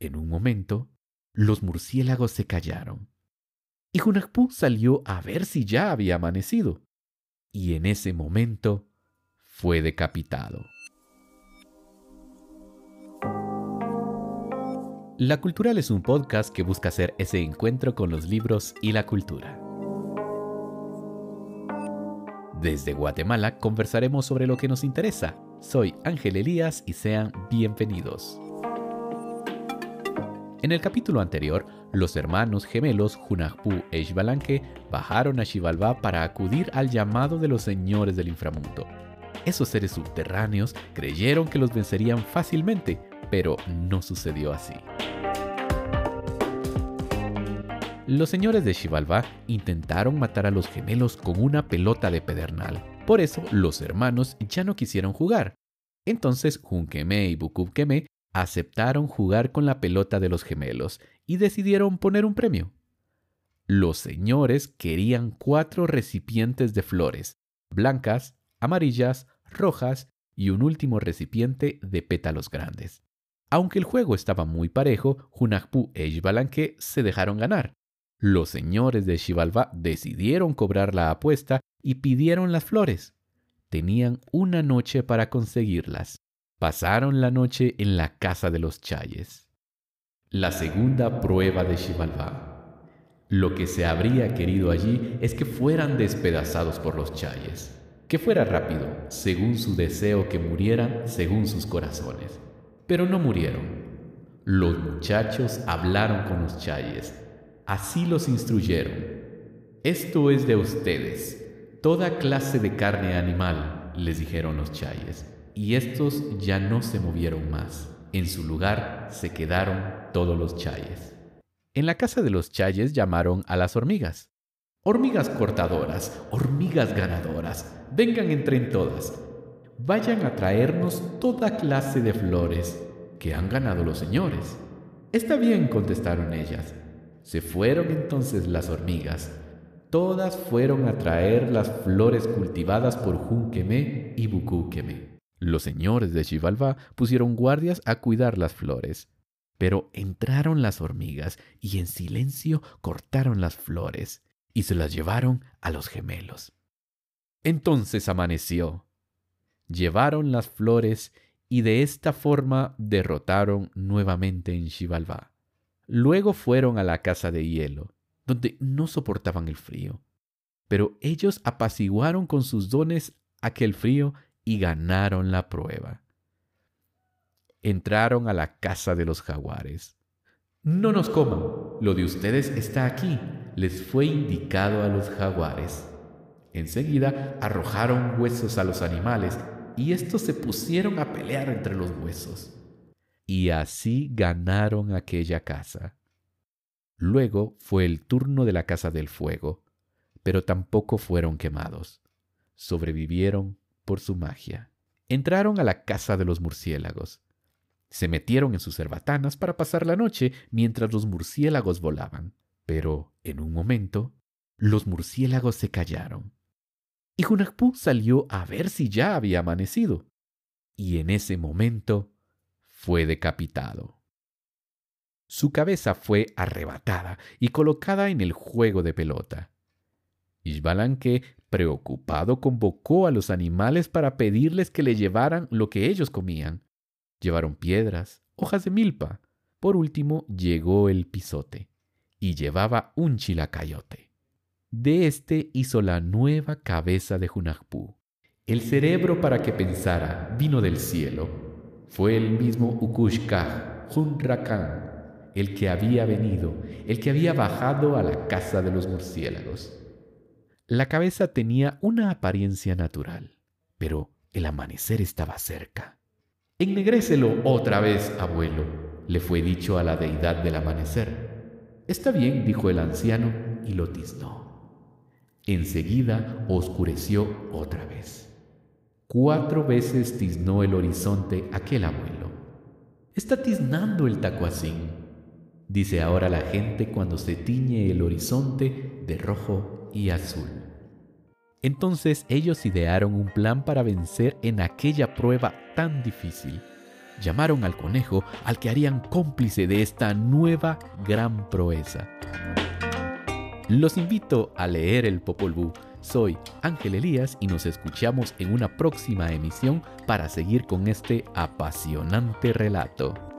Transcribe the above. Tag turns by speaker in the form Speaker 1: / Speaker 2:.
Speaker 1: en un momento, los murciélagos se callaron. Y Hunahpu salió a ver si ya había amanecido. Y en ese momento fue decapitado. La Cultural es un podcast que busca hacer ese encuentro con los libros y la cultura. Desde Guatemala conversaremos sobre lo que nos interesa. Soy Ángel Elías y sean bienvenidos. En el capítulo anterior, los hermanos gemelos Hunahpu e Ishbalanque bajaron a Xibalbá para acudir al llamado de los señores del inframundo. Esos seres subterráneos creyeron que los vencerían fácilmente, pero no sucedió así. Los señores de Xibalbá intentaron matar a los gemelos con una pelota de pedernal. Por eso los hermanos ya no quisieron jugar. Entonces Junkeme y Bukubkeme aceptaron jugar con la pelota de los gemelos y decidieron poner un premio. Los señores querían cuatro recipientes de flores, blancas, amarillas, rojas y un último recipiente de pétalos grandes. Aunque el juego estaba muy parejo, Hunahpu e Ishbalanque se dejaron ganar. Los señores de Xibalbá decidieron cobrar la apuesta y pidieron las flores. Tenían una noche para conseguirlas. Pasaron la noche en la casa de los Chayes. La segunda prueba de Xibalbá. Lo que se habría querido allí es que fueran despedazados por los Chayes. Que fuera rápido, según su deseo que murieran según sus corazones. Pero no murieron. Los muchachos hablaron con los Chayes Así los instruyeron. Esto es de ustedes, toda clase de carne animal, les dijeron los chayes, y estos ya no se movieron más. En su lugar se quedaron todos los chayes. En la casa de los chayes llamaron a las hormigas. Hormigas cortadoras, hormigas ganadoras, vengan entren todas. Vayan a traernos toda clase de flores que han ganado los señores. Está bien, contestaron ellas. Se fueron entonces las hormigas. Todas fueron a traer las flores cultivadas por Junqueme y Bucúqueme. Los señores de Xibalbá pusieron guardias a cuidar las flores. Pero entraron las hormigas y en silencio cortaron las flores y se las llevaron a los gemelos. Entonces amaneció. Llevaron las flores y de esta forma derrotaron nuevamente en Xibalbá. Luego fueron a la casa de hielo, donde no soportaban el frío. Pero ellos apaciguaron con sus dones aquel frío y ganaron la prueba. Entraron a la casa de los jaguares. No nos coman, lo de ustedes está aquí, les fue indicado a los jaguares. Enseguida arrojaron huesos a los animales y estos se pusieron a pelear entre los huesos y así ganaron aquella casa. Luego fue el turno de la casa del fuego, pero tampoco fueron quemados. Sobrevivieron por su magia. Entraron a la casa de los murciélagos. Se metieron en sus cerbatanas para pasar la noche mientras los murciélagos volaban. Pero, en un momento, los murciélagos se callaron. Y Junakpu salió a ver si ya había amanecido. Y en ese momento fue decapitado. Su cabeza fue arrebatada y colocada en el juego de pelota. Ishbalanque, preocupado, convocó a los animales para pedirles que le llevaran lo que ellos comían. Llevaron piedras, hojas de milpa. Por último llegó el pisote y llevaba un chilacayote. De este hizo la nueva cabeza de Junajpú. El cerebro para que pensara vino del cielo fue el mismo Ukushkaj, Hunrakan, el que había venido, el que había bajado a la casa de los murciélagos. La cabeza tenía una apariencia natural, pero el amanecer estaba cerca. Ennegrécelo otra vez, abuelo, le fue dicho a la deidad del amanecer. Está bien, dijo el anciano y lo tiznó. Enseguida oscureció otra vez. Cuatro veces tiznó el horizonte aquel abuelo. Está tiznando el tacuacín, dice ahora la gente cuando se tiñe el horizonte de rojo y azul. Entonces ellos idearon un plan para vencer en aquella prueba tan difícil. llamaron al conejo al que harían cómplice de esta nueva gran proeza. Los invito a leer el Popol Vuh. Soy Ángel Elías y nos escuchamos en una próxima emisión para seguir con este apasionante relato.